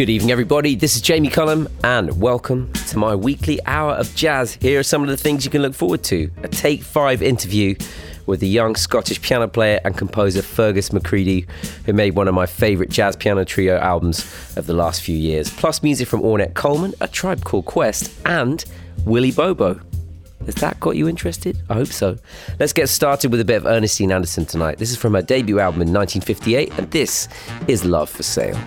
Good evening, everybody. This is Jamie Cullum, and welcome to my weekly hour of jazz. Here are some of the things you can look forward to a Take Five interview with the young Scottish piano player and composer Fergus McCreadie, who made one of my favourite jazz piano trio albums of the last few years, plus music from Ornette Coleman, A Tribe Called Quest, and Willie Bobo. Has that got you interested? I hope so. Let's get started with a bit of Ernestine Anderson tonight. This is from her debut album in 1958, and this is Love for Sale.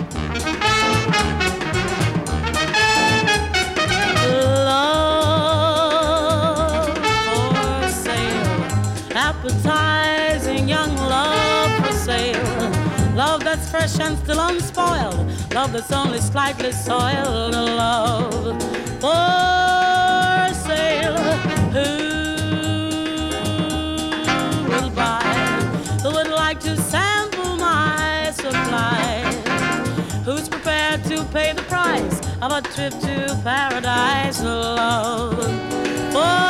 And still unspoiled. Love that's only slightly soiled. Love for sale. Who will buy? Who would like to sample my supply? Who's prepared to pay the price of a trip to paradise? Love for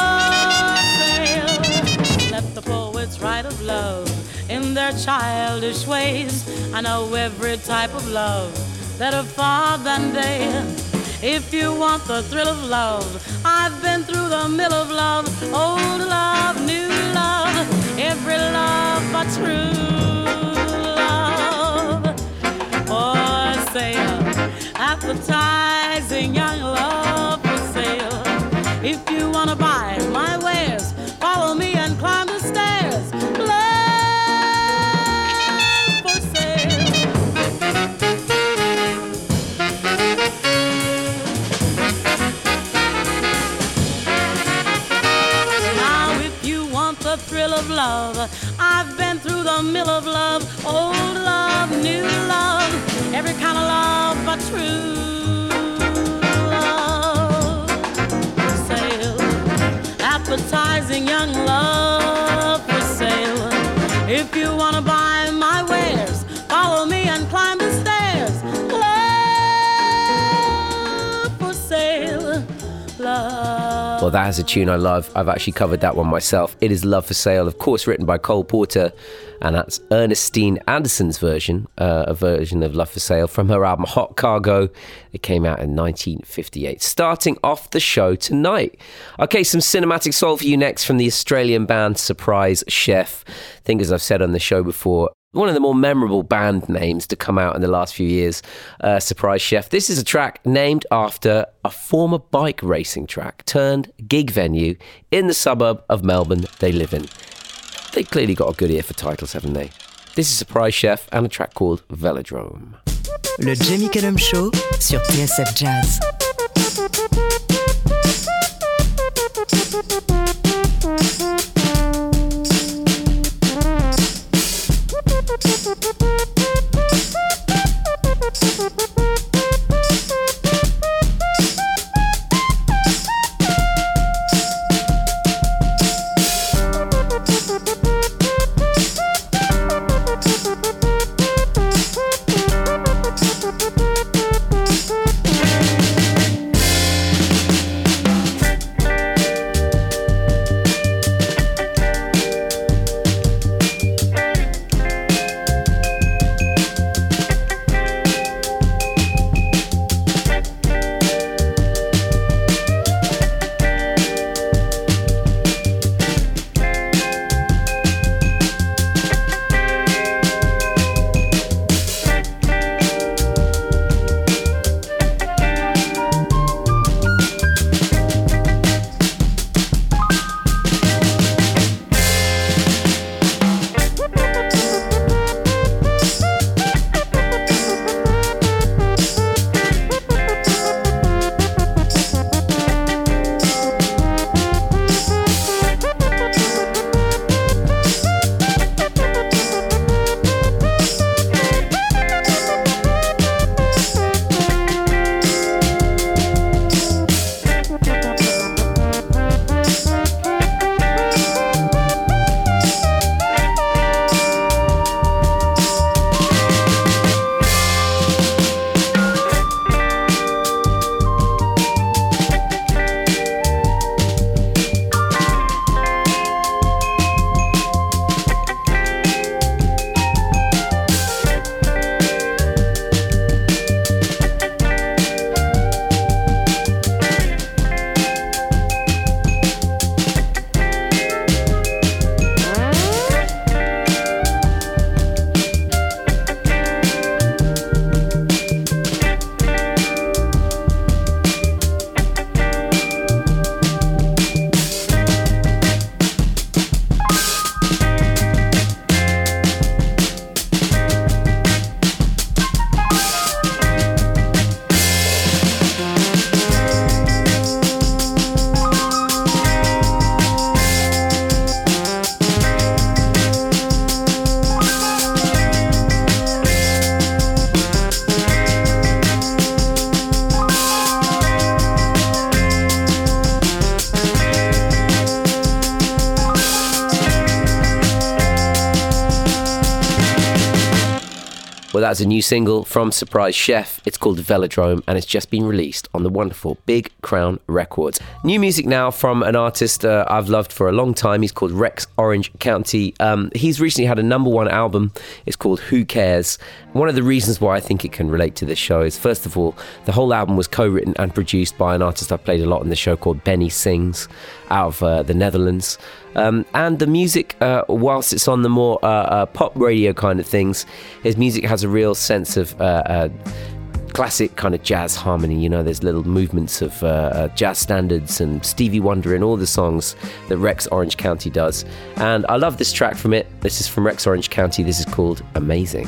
sale. Let the poets write of love their childish ways. I know every type of love better far than they. If you want the thrill of love, I've been through the mill of love, old love, new love, every love but true love. For sale, appetizing young love for sale. If you wanna buy that is a tune I love. I've actually covered that one myself. It is Love for Sale, of course, written by Cole Porter, and that's Ernestine Anderson's version, uh, a version of Love for Sale from her album Hot Cargo. It came out in 1958. Starting off the show tonight. Okay, some cinematic soul for you next from the Australian band Surprise Chef. I think, as I've said on the show before, one of the more memorable band names to come out in the last few years, uh, Surprise Chef. This is a track named after a former bike racing track turned gig venue in the suburb of Melbourne they live in. They clearly got a good ear for titles, haven't they? This is Surprise Chef and a track called Velodrome. Le Jamie Cullum Show sur TSF Jazz. Thank Well, that's a new single from Surprise Chef. It's called Velodrome and it's just been released on the wonderful Big Crown Records. New music now from an artist uh, I've loved for a long time. He's called Rex Orange County. Um, he's recently had a number one album. It's called Who Cares. One of the reasons why I think it can relate to this show is, first of all, the whole album was co written and produced by an artist I've played a lot in the show called Benny Sings out of uh, the Netherlands. Um, and the music, uh, whilst it's on the more uh, uh, pop radio kind of things, his music has a real sense of uh, classic kind of jazz harmony. You know, there's little movements of uh, jazz standards and Stevie Wonder in all the songs that Rex Orange County does. And I love this track from it. This is from Rex Orange County. This is called Amazing.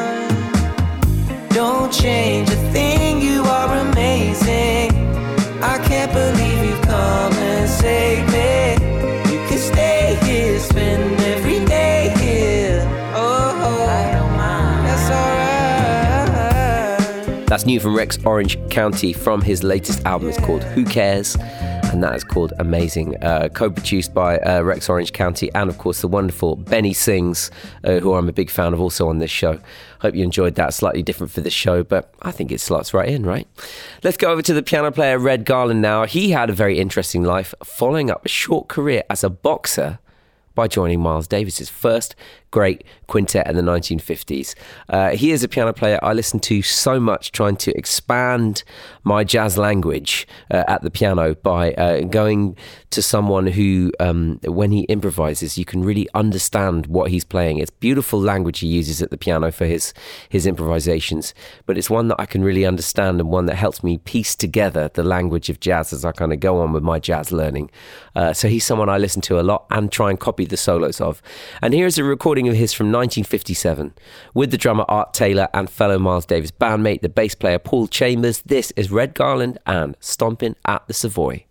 Don't change a thing, you are amazing. I can't believe you've come and saved me. You can stay here, spend every day here. Oh, oh. I don't mind. That's alright. That's new from Rex Orange County from his latest album. It's called Who Cares? And that is called Amazing. Uh, Co produced by uh, Rex Orange County and, of course, the wonderful Benny Sings, uh, who I'm a big fan of also on this show. Hope you enjoyed that. Slightly different for this show, but I think it slots right in, right? Let's go over to the piano player Red Garland now. He had a very interesting life, following up a short career as a boxer by joining Miles Davis's first great quintet in the 1950s. Uh, he is a piano player I listen to so much, trying to expand my jazz language uh, at the piano by uh, going to someone who, um, when he improvises, you can really understand what he's playing. It's beautiful language he uses at the piano for his his improvisations, but it's one that I can really understand and one that helps me piece together the language of jazz as I kind of go on with my jazz learning. Uh, so he's someone I listen to a lot and try and copy the solos of. And here's a recording of his from 1957 with the drummer Art Taylor and fellow Miles Davis bandmate, the bass player Paul Chambers. This is Red Garland and Stomping at the Savoy.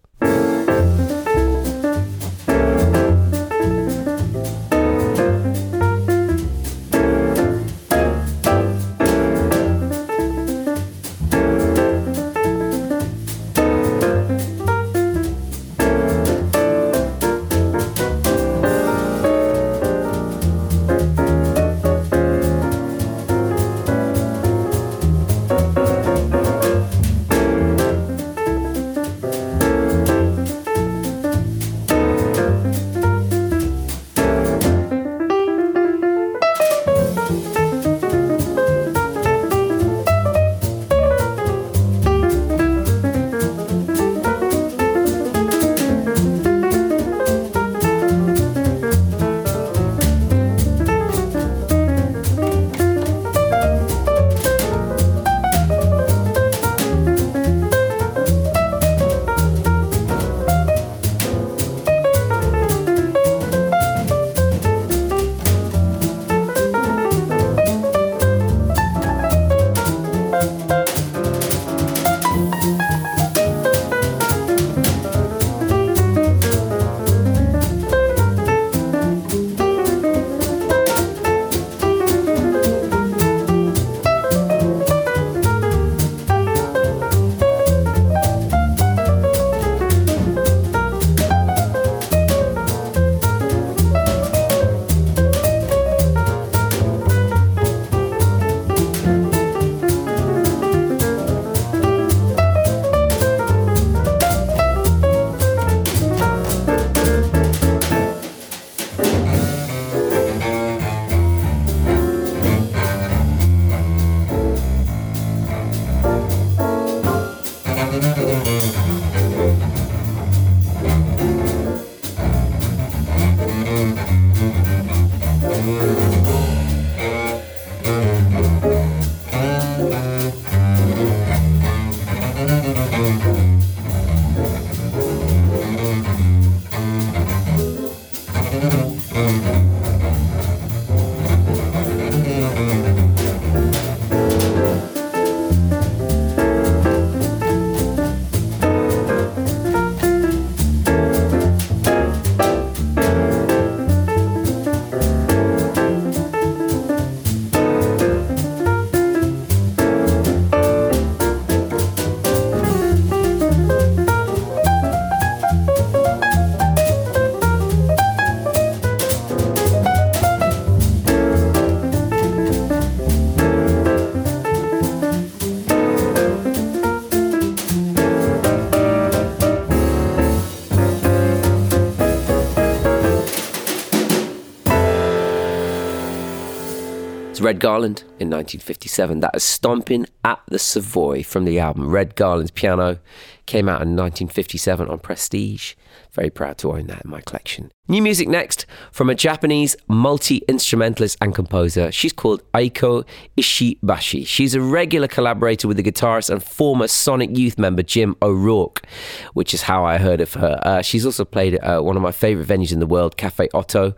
Red Garland in 1957. That is Stomping at the Savoy from the album Red Garland's Piano. Came out in 1957 on Prestige. Very proud to own that in my collection. New music next from a Japanese multi instrumentalist and composer. She's called Eiko Ishibashi. She's a regular collaborator with the guitarist and former Sonic Youth member Jim O'Rourke, which is how I heard of her. Uh, she's also played at uh, one of my favorite venues in the world, Cafe Oto.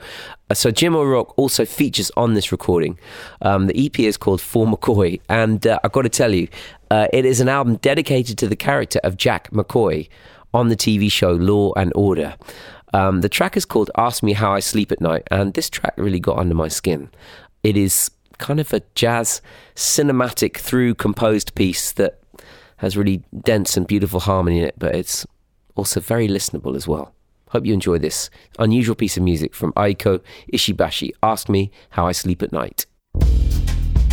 Uh, so Jim O'Rourke also features on this recording. Um, the EP is called For McCoy, and uh, I've got to tell you, uh, it is an album dedicated to the character of Jack McCoy on the TV show Law and Order. Um, the track is called Ask Me How I Sleep at Night, and this track really got under my skin. It is kind of a jazz, cinematic, through composed piece that has really dense and beautiful harmony in it, but it's also very listenable as well. Hope you enjoy this unusual piece of music from Eiko Ishibashi. Ask Me How I Sleep at Night.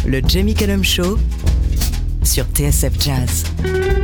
Le Jamie Cullum Show sur TSF Jazz.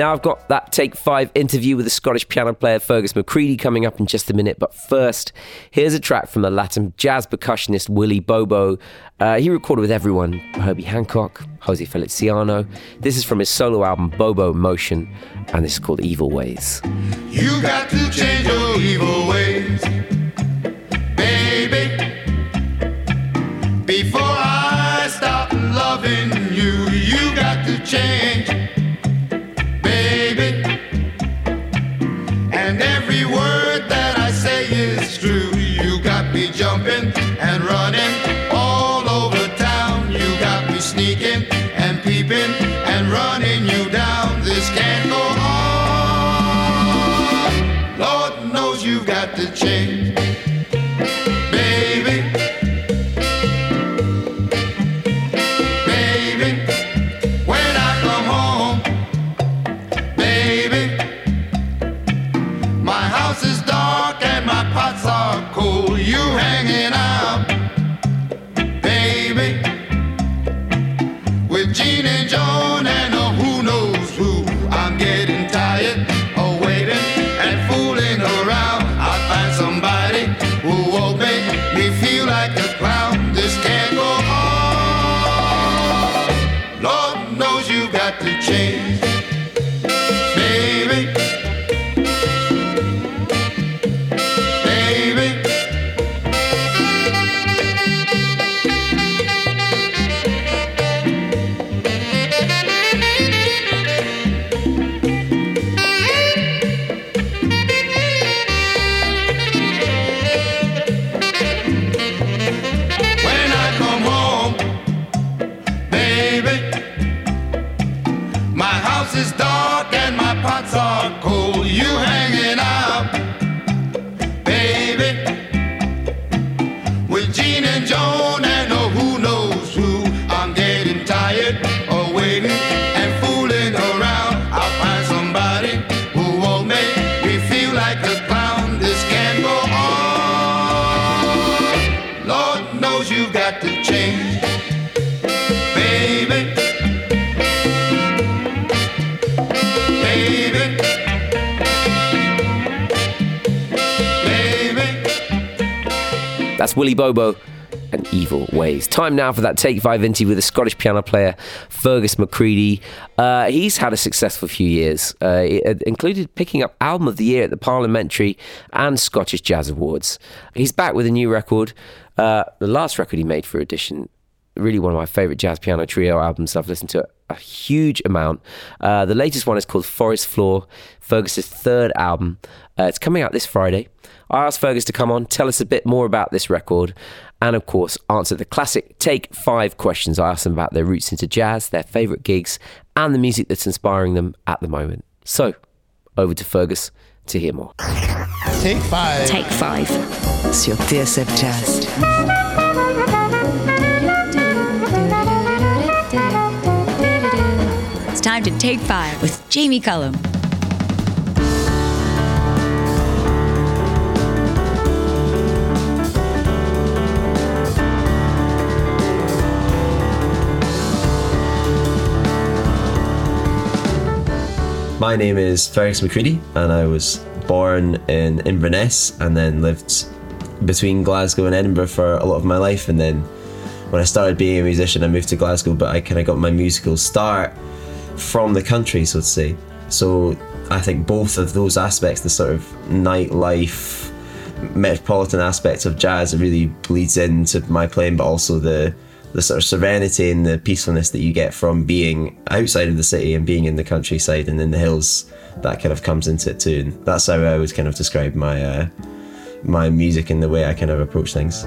Now, I've got that Take Five interview with the Scottish piano player Fergus McCreadie coming up in just a minute. But first, here's a track from the Latin jazz percussionist Willie Bobo. Uh, he recorded with everyone Herbie Hancock, Jose Feliciano. This is from his solo album Bobo Motion, and this is called Evil Ways. You got to change your evil ways, baby. Before I stop loving you, you got to change, That's Willie Bobo and Evil Ways. Time now for that Take Five interview with the Scottish piano player Fergus McCreadie. Uh, he's had a successful few years. Uh, it included picking up Album of the Year at the Parliamentary and Scottish Jazz Awards. He's back with a new record. Uh, the last record he made for Edition, really one of my favourite jazz piano trio albums. I've listened to a huge amount. Uh, the latest one is called Forest Floor, Fergus's third album. Uh, it's coming out this Friday. I asked Fergus to come on, tell us a bit more about this record, and of course, answer the classic Take Five questions. I asked them about their roots into jazz, their favourite gigs, and the music that's inspiring them at the moment. So, over to Fergus to hear more. Take five. Take 5 It's sur TSF Jazz. It's time to take five with Jamie Cullum. My name is Fergus McCreadie, and I was born in Inverness and then lived between Glasgow and Edinburgh for a lot of my life. And then when I started being a musician, I moved to Glasgow, but I kind of got my musical start from the country, so to say. So I think both of those aspects, the sort of nightlife, metropolitan aspects of jazz, really bleeds into my playing, but also the the sort of serenity and the peacefulness that you get from being outside of the city and being in the countryside and in the hills that kind of comes into it too and that's how I always kind of describe my uh, my music and the way I kind of approach things.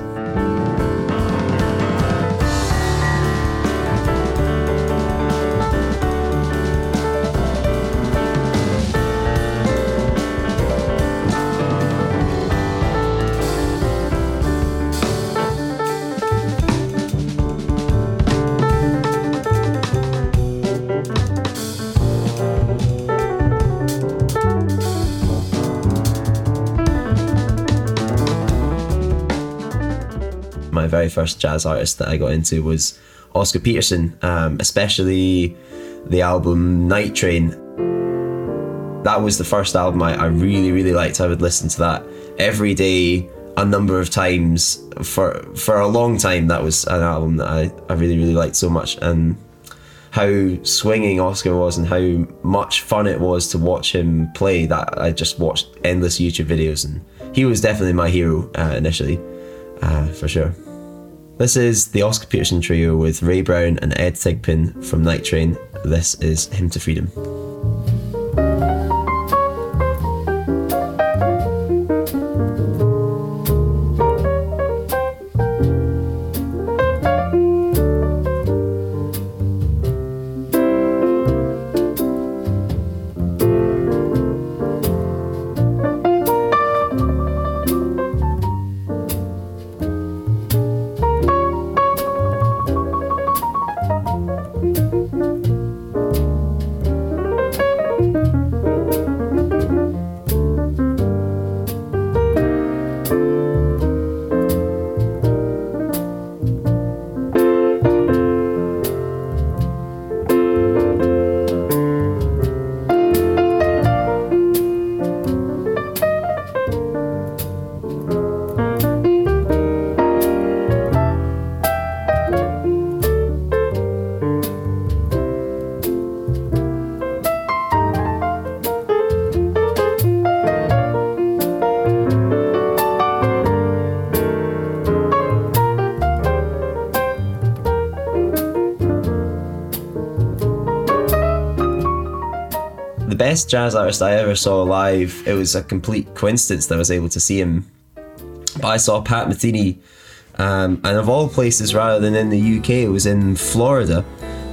First jazz artist that I got into was Oscar Peterson, um, especially the album Night Train. that was the first album I, I really, really liked. I would listen to that every day, a number of times for for a long time. That was an album that I, I really, really liked so much. And how swinging Oscar was and how much fun it was to watch him play that I just watched endless YouTube videos and he was definitely my hero uh, initially, uh, for sure. This is the Oscar Peterson trio with Ray Brown and Ed Thigpen from Night Train. This is Hymn to Freedom. Best jazz artist I ever saw live. It was a complete coincidence that I was able to see him. But I saw Pat Metheny, um, and of all places, rather than in the UK, it was in Florida.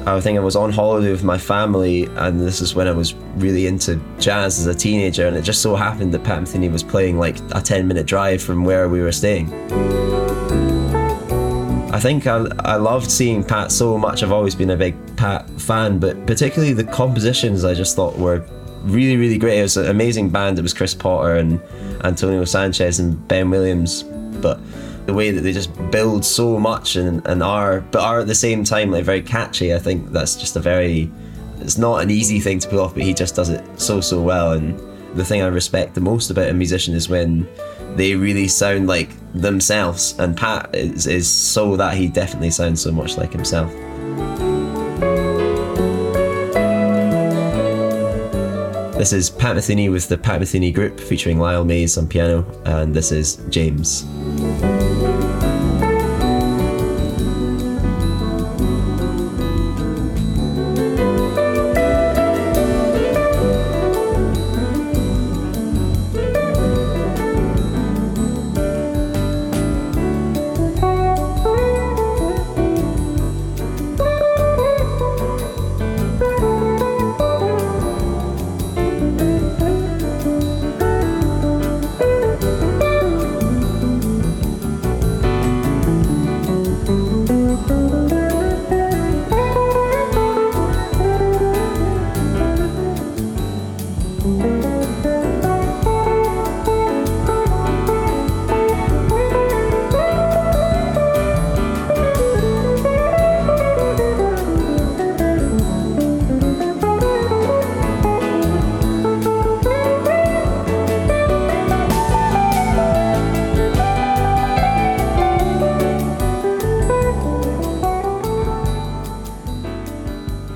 I think I was on holiday with my family, and this is when I was really into jazz as a teenager. And it just so happened that Pat Metheny was playing like a 10 minute drive from where we were staying. I think I, I loved seeing Pat so much. I've always been a big Pat fan, but particularly the compositions I just thought were really, really great. It was an amazing band. It was Chris Potter and Antonio Sanchez and Ben Williams, but the way that they just build so much and, and are, but are at the same time like very catchy. I think that's just a very, it's not an easy thing to pull off, but he just does it so, so well. And the thing I respect the most about a musician is when they really sound like themselves. And Pat is, is so that he definitely sounds so much like himself. This is Pat Metheny with the Pat Metheny Group featuring Lyle Mays on piano, and this is James.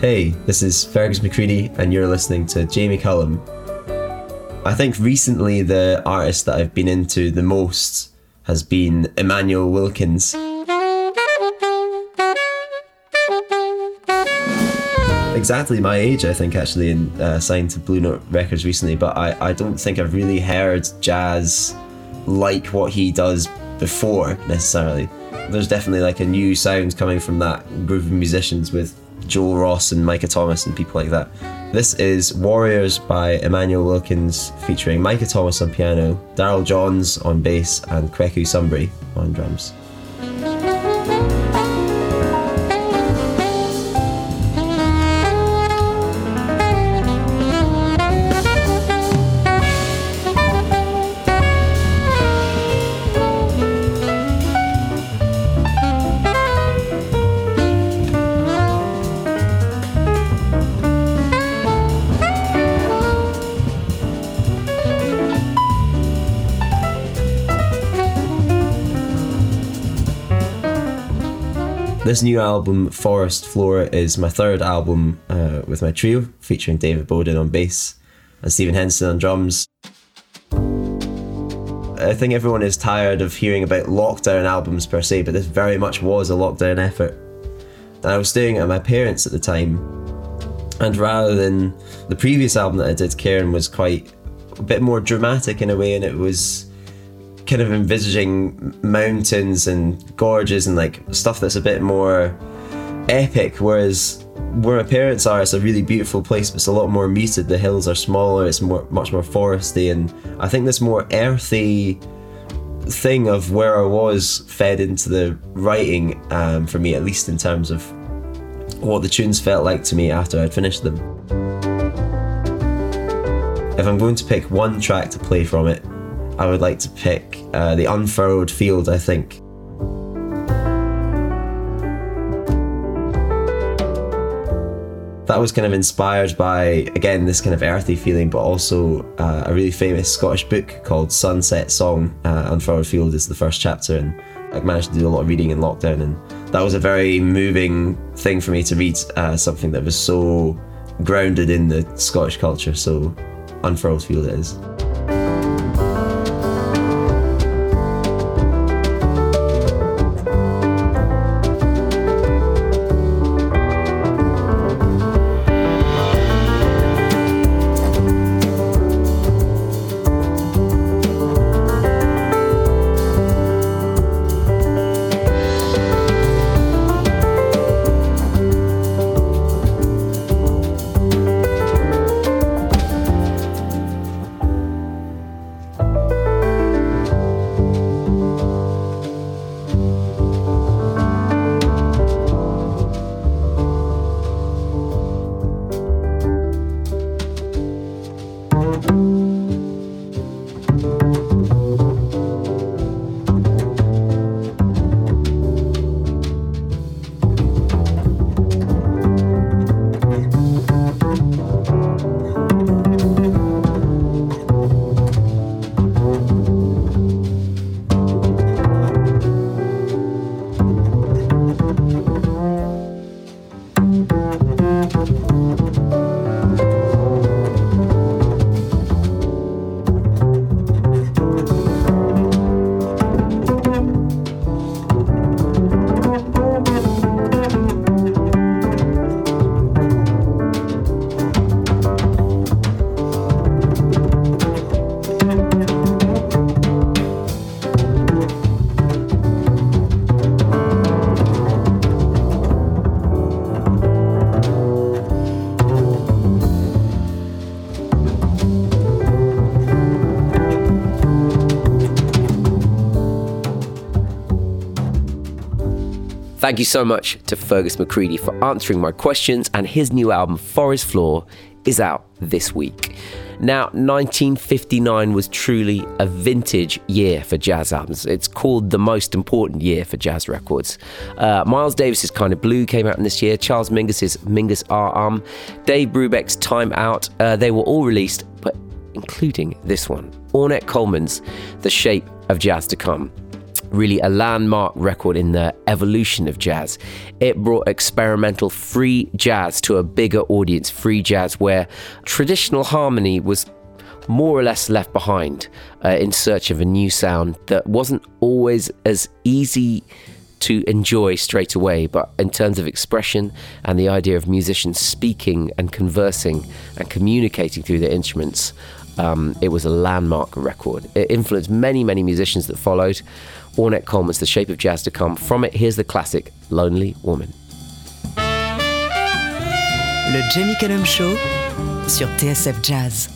Hey, this is Fergus McCreadie, and you're listening to Jamie Cullum. I think recently the artist that I've been into the most has been Immanuel Wilkins. Exactly my age, I think, actually, and uh, signed to Blue Note Records recently, but I, I don't think I've really heard jazz like what he does before necessarily. There's definitely like a new sound coming from that group of musicians with Joel Ross and Micah Thomas and people like that. This is Warriors by Immanuel Wilkins featuring Micah Thomas on piano, Daryl Johns on bass, and Kweku Sumbry on drums. This new album, Forest Floor, is my third album uh, with my trio, featuring David Bowden on bass and Stephen Henson on drums. I think everyone is tired of hearing about lockdown albums per se, but this very much was a lockdown effort. I was staying at my parents' at the time, and rather than the previous album that I did, Cairn was quite a bit more dramatic in a way, and it was kind of envisaging mountains and gorges and like stuff that's a bit more epic. Whereas where my parents are, it's a really beautiful place, but it's a lot more muted. The hills are smaller, it's more much more foresty, and I think this more earthy thing of where I was fed into the writing um, for me, at least in terms of what the tunes felt like to me after I'd finished them. If I'm going to pick one track to play from it, I would like to pick uh, The Unfurrowed Field, I think. That was kind of inspired by, again, this kind of earthy feeling, but also uh, a really famous Scottish book called Sunset Song. Uh, Unfurrowed Field is the first chapter, and I managed to do a lot of reading in lockdown, and that was a very moving thing for me to read, uh, something that was so grounded in the Scottish culture. So, Unfurrowed Field it is. Thank you so much to Fergus McCreadie for answering my questions, and his new album, Forest Floor, is out this week. Now, 1959 was truly a vintage year for jazz albums. It's called the most important year for jazz records. Uh, Miles Davis's Kind of Blue came out in this year, Charles Mingus's Mingus R. Um, Dave Brubeck's Time Out, uh, they were all released, but including this one, Ornette Coleman's The Shape of Jazz to Come really a landmark record in the evolution of jazz. It brought experimental free jazz to a bigger audience, free jazz where traditional harmony was more or less left behind uh, in search of a new sound that wasn't always as easy to enjoy straight away, but in terms of expression and the idea of musicians speaking and conversing and communicating through their instruments, um, it was a landmark record. It influenced many, many musicians that followed. Ornette Coleman's The Shape of Jazz to Come. From it, here's the classic Lonely Woman. Le Jamie Cullum Show sur TSF Jazz.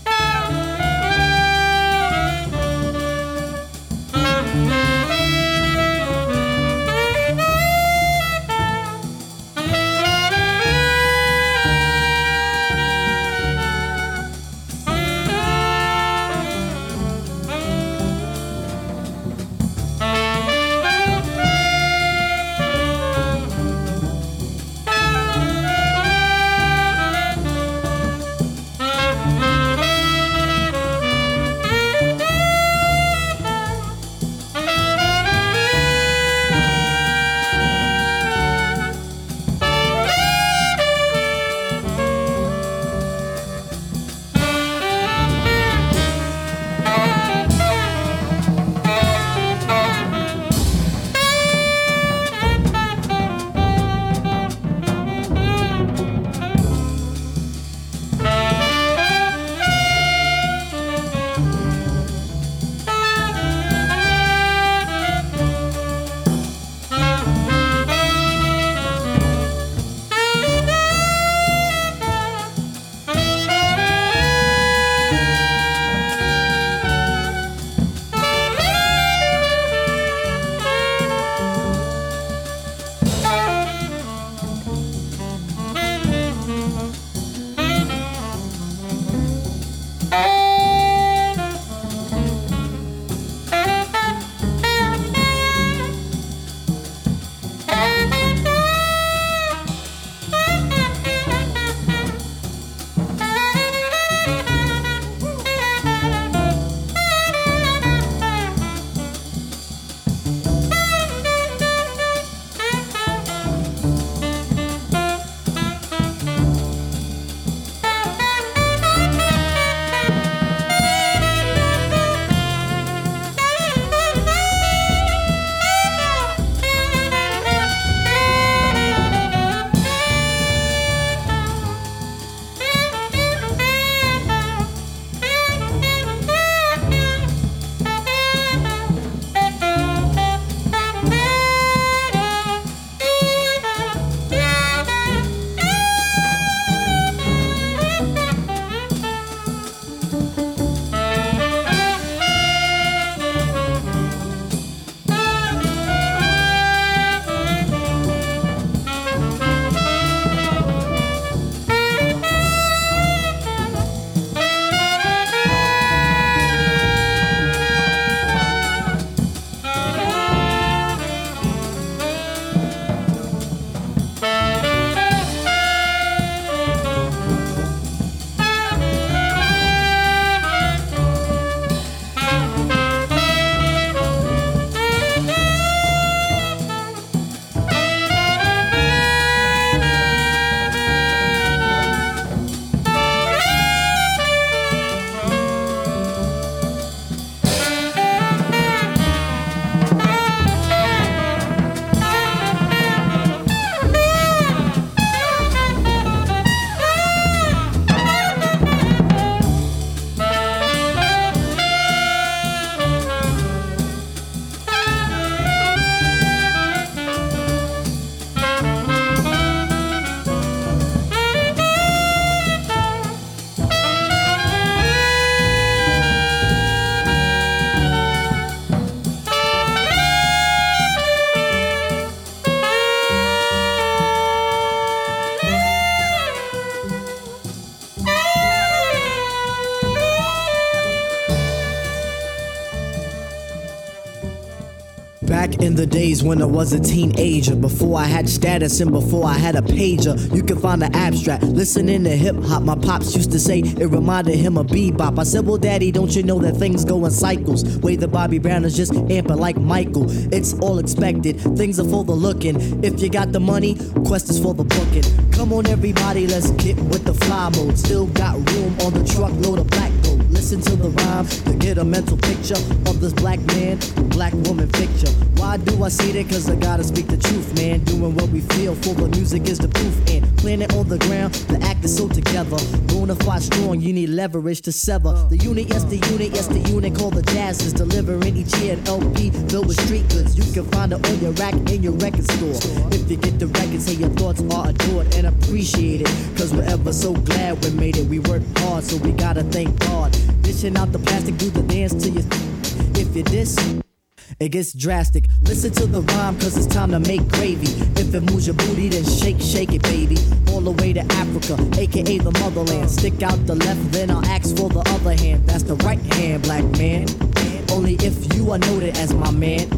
In the days when I was a teenager, before I had status and before I had a pager, you can find the abstract. Listening to hip hop, my pops used to say it reminded him of bebop. I said, Well, daddy, don't you know that things go in cycles? Way the Bobby Brown is just amping like Michael. It's all expected, things are for the looking. If you got the money, quest is for the booking. Come on, everybody, let's get with the fly mode. Still got room on the truckload of black. Listen to the rhyme to get a mental picture of this black man, black woman picture. Why do I say that? Cause I gotta speak the truth, man. Doing what we feel for the music is the proof. And planet on the ground, the act is so together. Bonafide strong, you need leverage to sever. The unit, yes, the unit, yes, the unit called the Jazz is delivering each year an LP filled with street goods. You can find it on your rack in your record store. If you get the record, say your thoughts are adored and appreciated. Cause we're ever so glad we made it. We work hard, so we gotta thank God. Dishing out the plastic, do the dance to your you. If you diss, it gets drastic. Listen to the rhyme, cause it's time to make gravy. If it moves your booty, then shake, shake it, baby. All the way to Africa, aka the motherland. Stick out the left, then I'll ask for the other hand. That's the right hand, black man. Only if you are noted as my man.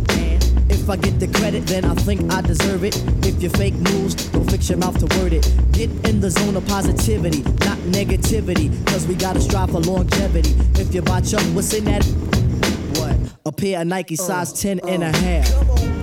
If I get the credit, then I think I deserve it. If you fake moves, don't fix your mouth to word it. Get in the zone of positivity, not negativity. Cause we gotta strive for longevity. If you botch up, what's in that? What? A pair of Nike size uh, 10 and uh, a half.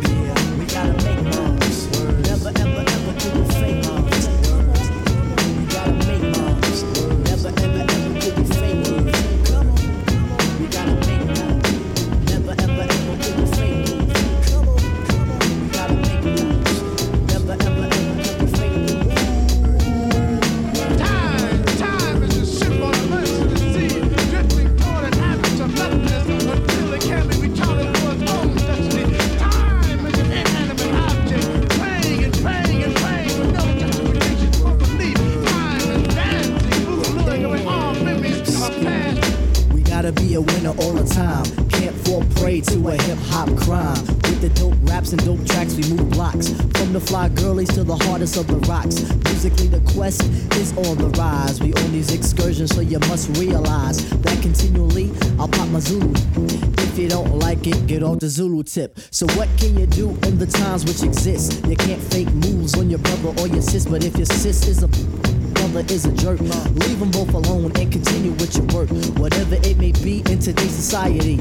So, what can you do in the times which exist? You can't fake moves on your brother or your sis, but if your sis is a brother is a jerk. Leave them both alone and continue with your work. Whatever it may be in today's society,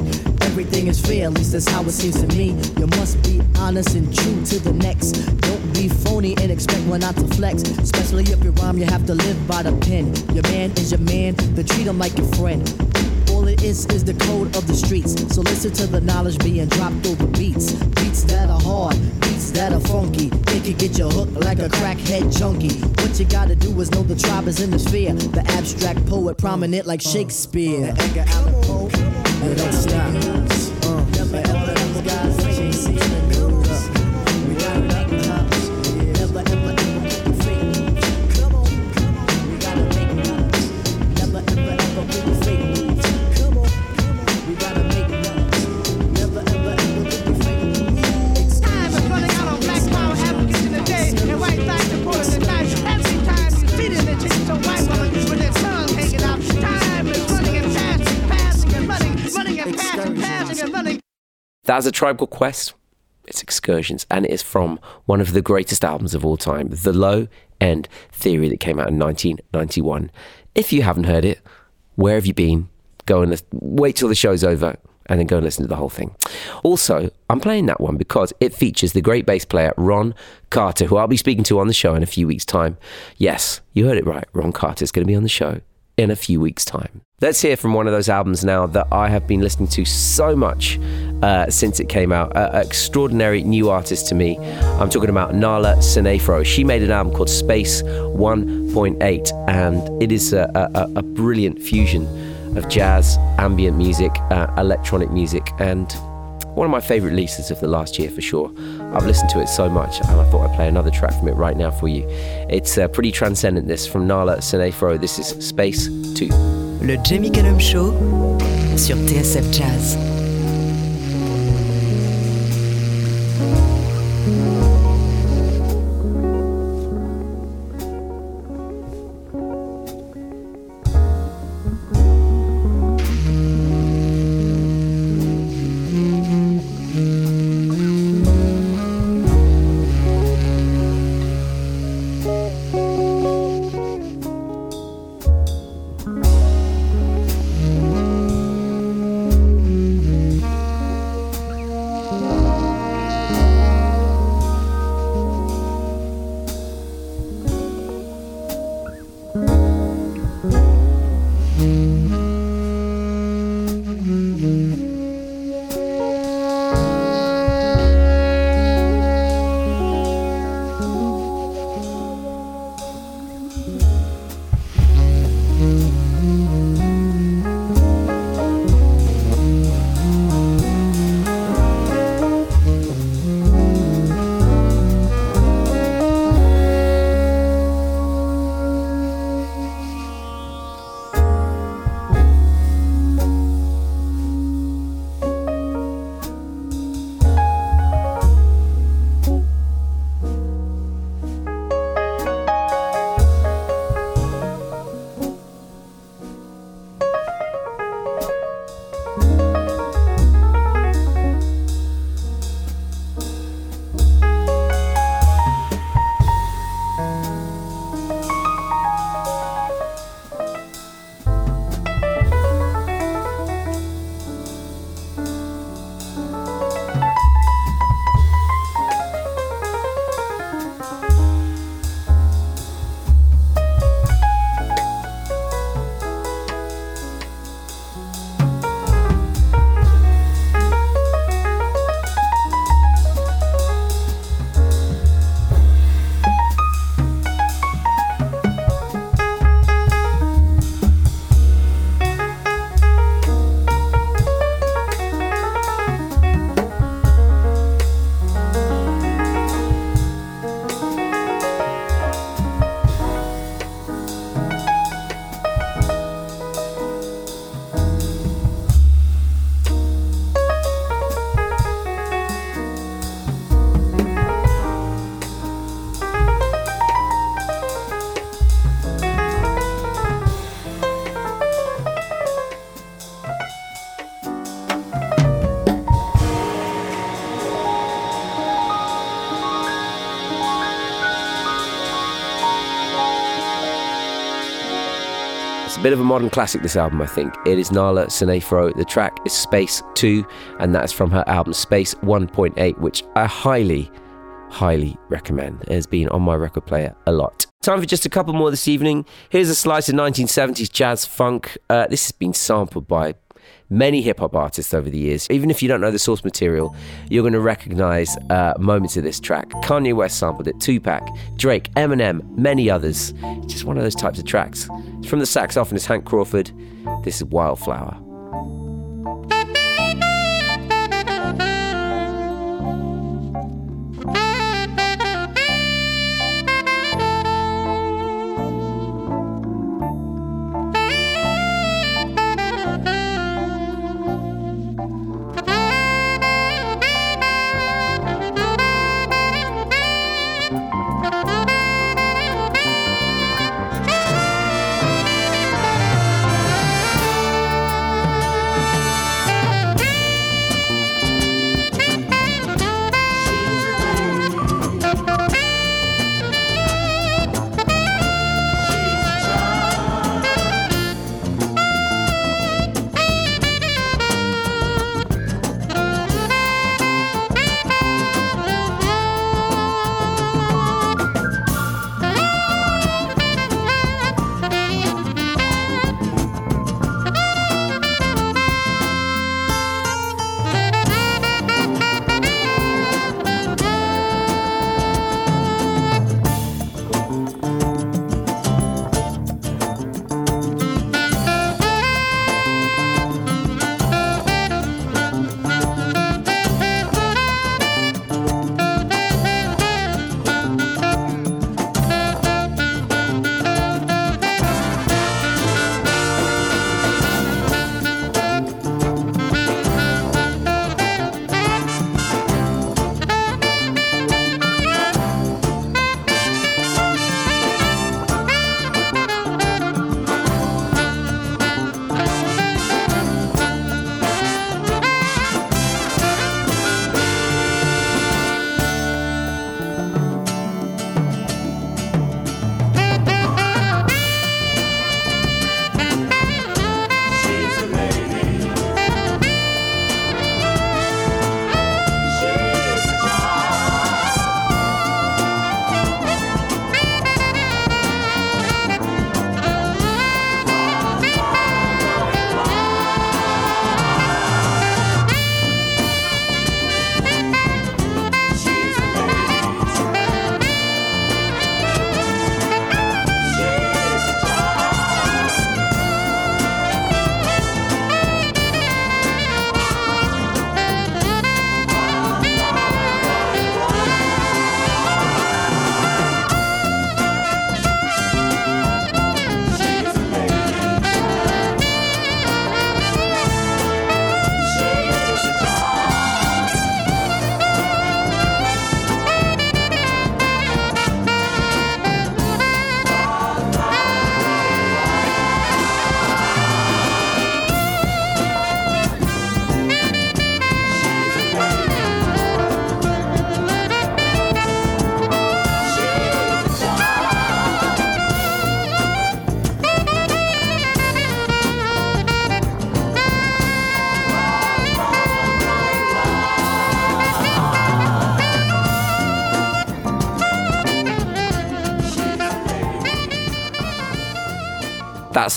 everything is fair, at least that's how it seems to me. You must be honest and true to the next. Don't be phony and expect one not to flex. Especially if you rhyme, you have to live by the pen. Your man is your man, then treat him like your friend. It is the code of the streets. So listen to the knowledge being dropped over beats. Beats that are hard, beats that are funky. They can get you hooked like a crackhead junkie. What you gotta do is know the tribe is in the sphere. The abstract poet prominent like Shakespeare. Allan Poe. It don't stop. That's a Tribe Called Quest. It's Excursions, and it is from one of the greatest albums of all time, The Low End Theory, that came out in 1991. If you haven't heard it, where have you been? Go and wait till the show's over and then go and listen to the whole thing. Also, I'm playing that one because it features the great bass player Ron Carter, who I'll be speaking to on the show in a few weeks' time. Yes, you heard it right. Ron Carter is going to be on the show in a few weeks' time. Let's hear from one of those albums now that I have been listening to so much uh, since it came out. Uh, extraordinary new artist to me. I'm talking about Nala Sinephro. She made an album called Space 1.8, and it is a, a, a brilliant fusion of jazz, ambient music, uh, electronic music, and one of my favourite releases of the last year for sure. I've listened to it so much, and I thought I'd play another track from it right now for you. It's uh, pretty transcendent. This from Nala Sinephro. This is Space 2. Le Jamie Cullum Show sur TSF Jazz. Bit of a modern classic, this album, I think. It is Nala Sinephro. The track is Space 2, and that's from her album Space 1.8, which I highly, highly recommend. It has been on my record player a lot. Time for just a couple more this evening. Here's a slice of 1970s jazz funk. Uh, this has been sampled by many hip hop artists over the years. Even if you don't know the source material, you're going to recognize uh, moments of this track. Kanye West sampled it, Tupac, Drake, Eminem, many others. It's just one of those types of tracks. It's from the saxophonist Hank Crawford. This is Wildflower.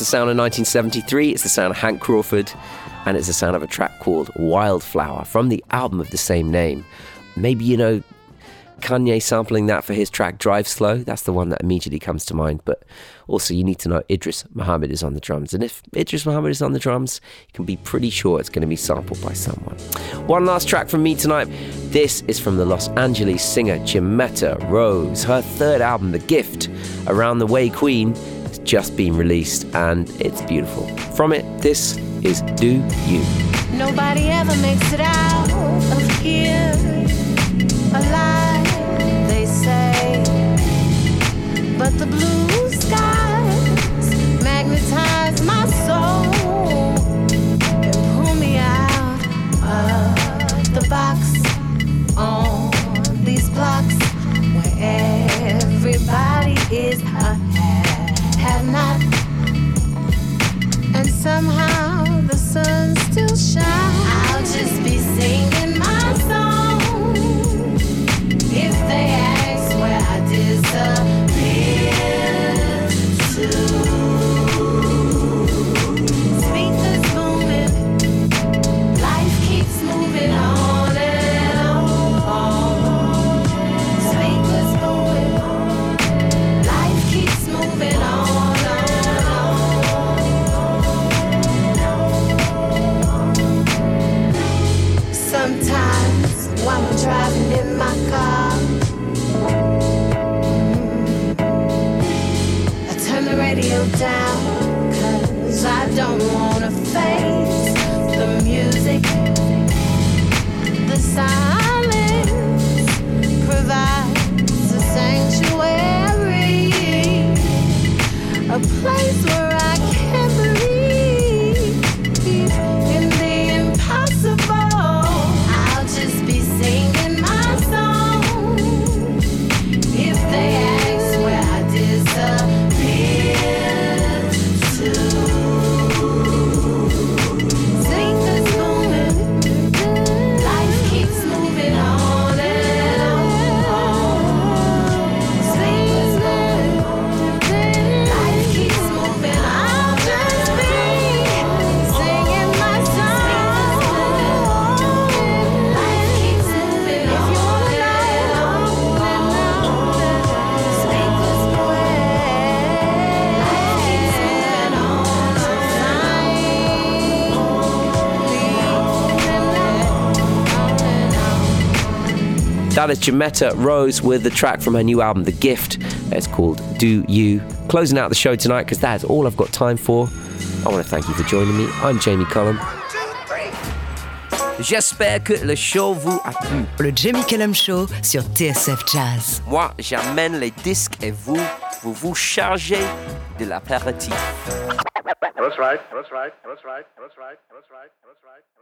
Sound of 1973. It's the sound of Hank Crawford, and it's the sound of a track called Wildflower from the album of the same name. Maybe you know Kanye sampling that for his track Drive Slow. That's the one that immediately comes to mind. But also, you need to know Idris Muhammad is on the drums. And if Idris Muhammad is on the drums, you can be pretty sure it's going to be sampled by someone. One last track from me tonight. This is from the Los Angeles singer Jimetta Rose. Her third album, The Gift, Around the Way Queen, just been released and it's beautiful. From it, this is Do You. Nobody ever makes it out of here alive, they say. But the blue skies magnetize my soul and pull me out of the box on these blocks where everybody is a somehow the sun still shines. I'll just be singing. radio down, cause I don't wanna face the music. The silence provides a sanctuary, a place where That is Jimetta Rose with the track from her new album, The Gift. It's called Do You. Closing out the show tonight because that is all I've got time for. I want to thank you for joining me. I'm Jamie Cullum. J'espère que le show vous a plu. Le Jamie Cullum Show sur TSF Jazz. Moi, j'amène les disques et vous, vous vous chargez de l'apéritif. That's right. That's right. That's right. That's right. That's right. That's right.